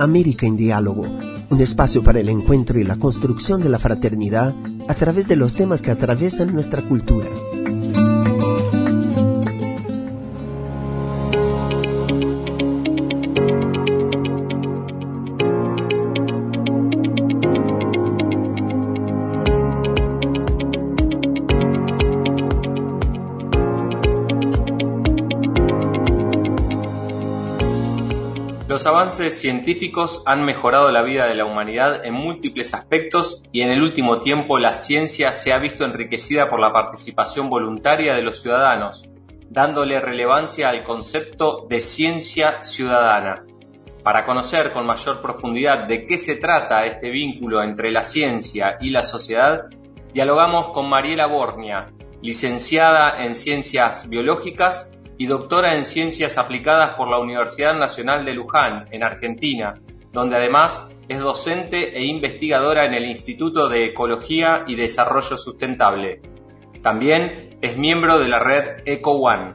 América en Diálogo, un espacio para el encuentro y la construcción de la fraternidad a través de los temas que atraviesan nuestra cultura. Los avances científicos han mejorado la vida de la humanidad en múltiples aspectos y en el último tiempo la ciencia se ha visto enriquecida por la participación voluntaria de los ciudadanos, dándole relevancia al concepto de ciencia ciudadana. Para conocer con mayor profundidad de qué se trata este vínculo entre la ciencia y la sociedad, dialogamos con Mariela Bornia, licenciada en Ciencias Biológicas y doctora en Ciencias Aplicadas por la Universidad Nacional de Luján, en Argentina, donde además es docente e investigadora en el Instituto de Ecología y Desarrollo Sustentable. También es miembro de la red EcoOne.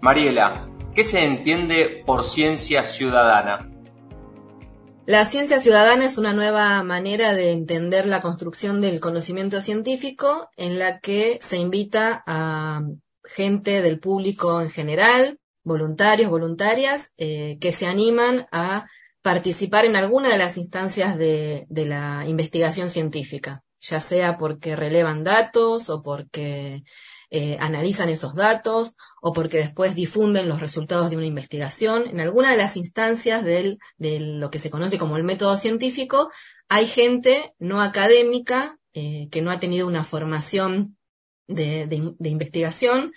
Mariela, ¿qué se entiende por ciencia ciudadana? La ciencia ciudadana es una nueva manera de entender la construcción del conocimiento científico en la que se invita a gente del público en general, voluntarios, voluntarias, eh, que se animan a participar en alguna de las instancias de, de la investigación científica, ya sea porque relevan datos o porque eh, analizan esos datos o porque después difunden los resultados de una investigación. En alguna de las instancias de lo que se conoce como el método científico, hay gente no académica eh, que no ha tenido una formación de, investigación,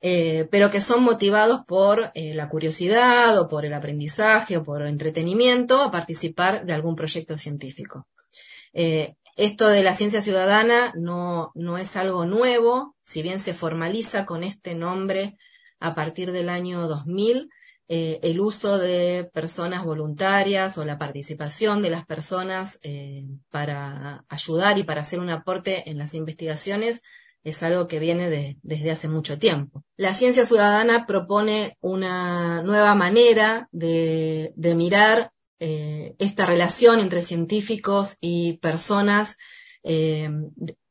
eh, pero que son motivados por la curiosidad o por el aprendizaje o por el entretenimiento a participar de algún proyecto científico. Esto de la ciencia ciudadana no, no es algo nuevo, si bien se formaliza con este nombre a partir del año 2000, eh, el uso de personas voluntarias o la participación de las personas eh, para ayudar y para hacer un aporte en las investigaciones es algo que viene desde hace mucho tiempo. La ciencia ciudadana propone una nueva manera de, de mirar eh, esta relación entre científicos y personas eh,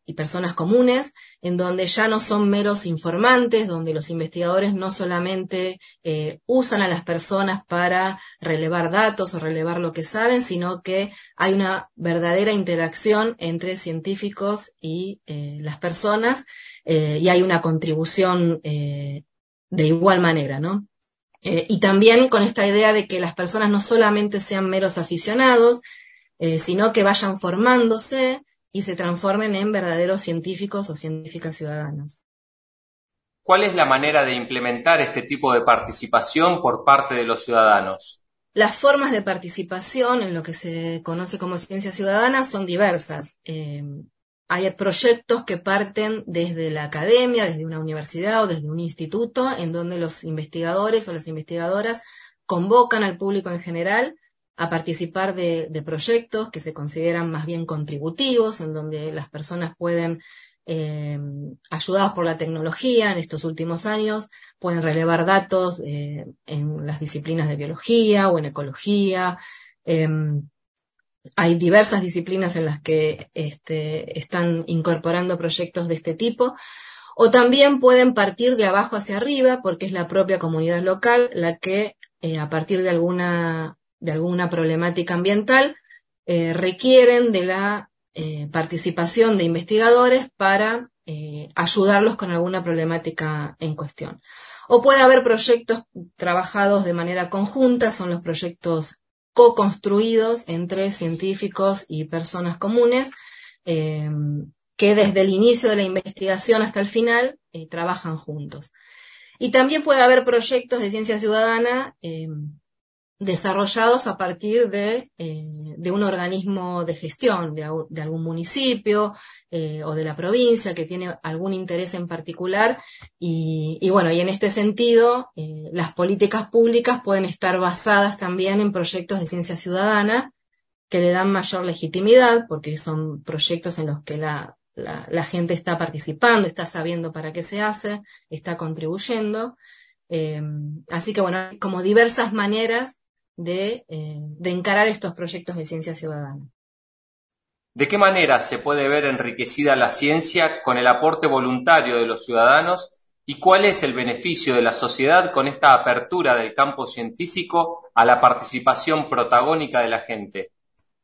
y personas comunes, en donde ya no son meros informantes, donde los investigadores no solamente eh, usan a las personas para relevar datos o relevar lo que saben, sino que hay una verdadera interacción entre científicos y las personas y hay una contribución de igual manera, ¿no? Eh, y también con esta idea de que las personas no solamente sean meros aficionados, eh, sino que vayan formándose y se transformen en verdaderos científicos o científicas ciudadanas. ¿Cuál es la manera de implementar este tipo de participación por parte de los ciudadanos? Las formas de participación en lo que se conoce como ciencia ciudadana son diversas. Eh, hay proyectos que parten desde la academia, desde una universidad o desde un instituto, en donde los investigadores o las investigadoras convocan al público en general a participar de, proyectos que se consideran más bien contributivos, en donde las personas pueden, eh, ayudadas por la tecnología en estos últimos años, pueden relevar datos eh, en las disciplinas de biología o en ecología. Em, hay diversas disciplinas en las que este, están incorporando proyectos de este tipo. O también pueden partir de abajo hacia arriba, porque es la propia comunidad local la que, eh, a partir de alguna, de alguna problemática ambiental, eh, requieren de la eh, participación de investigadores para ayudarlos con alguna problemática en cuestión. O puede haber proyectos trabajados de manera conjunta, son los proyectos co-construidos entre científicos y personas comunes eh, que desde el inicio de la investigación hasta el final eh, trabajan juntos. Y también puede haber proyectos de ciencia ciudadana eh, desarrollados a partir de, eh, de un organismo de gestión, de, de algún municipio eh, o de la provincia que tiene algún interés en particular. Y, y bueno, y en este sentido, eh, las políticas públicas pueden estar basadas también en proyectos de ciencia ciudadana que le dan mayor legitimidad, porque son proyectos en los que la la, gente está participando, está sabiendo para qué se hace, está contribuyendo. Eh, así que bueno, como diversas maneras de, de encarar estos proyectos de ciencia ciudadana. ¿De qué manera se puede ver enriquecida la ciencia con el aporte voluntario de los ciudadanos y cuál es el beneficio de la sociedad con esta apertura del campo científico a la participación protagónica de la gente?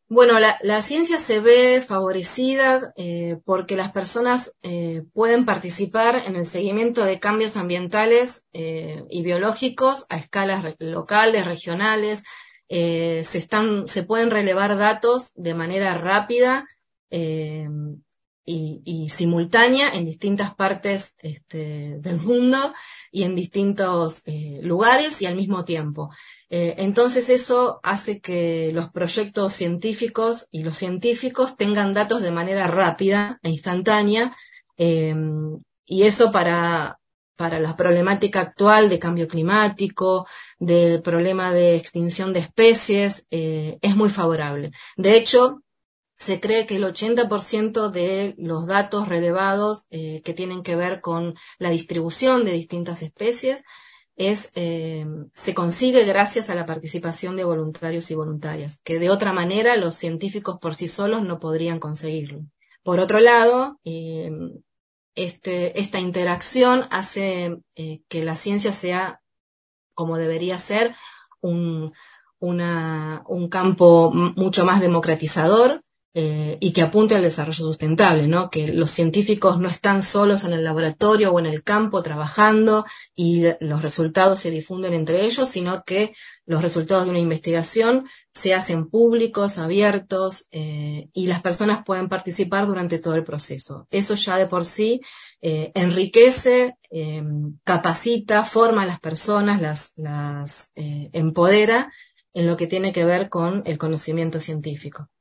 Bueno, la, ciencia se ve favorecida eh, porque las personas eh, pueden participar en el seguimiento de cambios ambientales eh, y biológicos a escalas locales, regionales, se, están, se pueden relevar datos de manera rápida y, simultánea en distintas partes este, del mundo y en distintos lugares y al mismo tiempo. Entonces eso hace que los proyectos científicos y los científicos tengan datos de manera rápida e instantánea y eso para, para la problemática actual de cambio climático, del problema de extinción de especies, eh, es muy favorable. De hecho, se cree que el 80% de los datos relevados eh, que tienen que ver con la distribución de distintas especies es, eh, se consigue gracias a la participación de voluntarios y voluntarias, que de otra manera los científicos por sí solos no podrían conseguirlo. Por otro lado, este, esta interacción hace eh, que la ciencia sea, como debería ser, un, un campo mucho más democratizador eh, y que apunte al desarrollo sustentable, ¿no? Que los científicos no están solos en el laboratorio o en el campo trabajando y los resultados se difunden entre ellos, sino que los resultados de una investigación se hacen públicos, abiertos eh, y las personas pueden participar durante todo el proceso. Eso ya de por sí eh, enriquece, capacita, forma a las personas, las, las empodera en lo que tiene que ver con el conocimiento científico.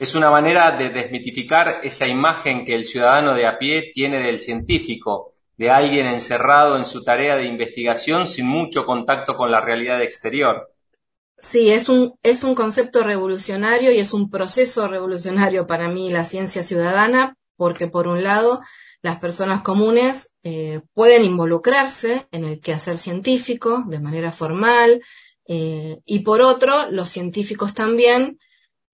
Es una manera de desmitificar esa imagen que el ciudadano de a pie tiene del científico, de alguien encerrado en su tarea de investigación sin mucho contacto con la realidad exterior. Sí, es un, es un concepto revolucionario y es un proceso revolucionario para mí la ciencia ciudadana, porque por un lado las personas comunes eh, pueden involucrarse en el quehacer científico de manera formal eh, y por otro los científicos también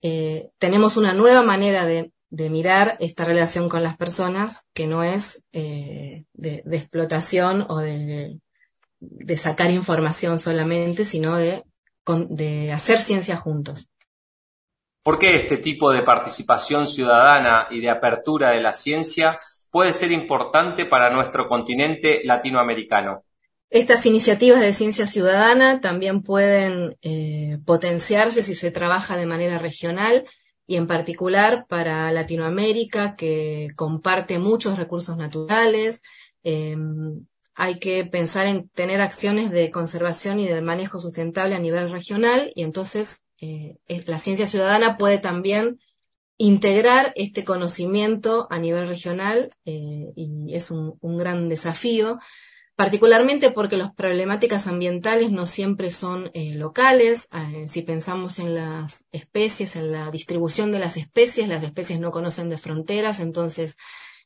eh, tenemos una nueva manera de, mirar esta relación con las personas que no es eh, de, explotación o de, sacar información solamente, sino de, de hacer ciencia juntos. ¿Por qué este tipo de participación ciudadana y de apertura de la ciencia puede ser importante para nuestro continente latinoamericano? Estas iniciativas de ciencia ciudadana también pueden eh, potenciarse si se trabaja de manera regional y en particular para Latinoamérica, que comparte muchos recursos naturales. Em, hay que pensar en tener acciones de conservación y de manejo sustentable a nivel regional y entonces eh, la ciencia ciudadana puede también integrar este conocimiento a nivel regional eh, y es un, un gran desafío particularmente porque las problemáticas ambientales no siempre son eh, locales. Eh, si pensamos en las especies, en la distribución de las especies, las especies no conocen de fronteras, entonces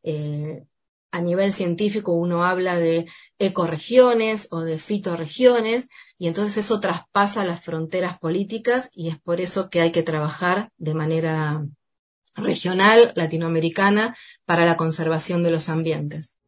eh, a nivel científico uno habla de ecoregiones o de fitoregiones y entonces eso traspasa las fronteras políticas y es por eso que hay que trabajar de manera regional, latinoamericana, para la conservación de los ambientes.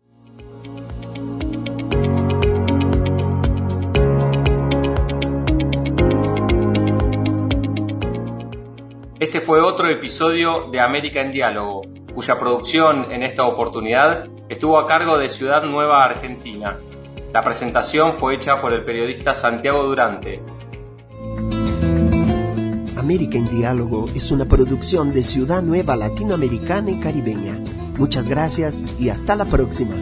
Este fue otro episodio de América en Diálogo, cuya producción en esta oportunidad estuvo a cargo de Ciudad Nueva Argentina. La presentación fue hecha por el periodista Santiago Durante. América en Diálogo es una producción de Ciudad Nueva Latinoamericana y Caribeña. Muchas gracias y hasta la próxima.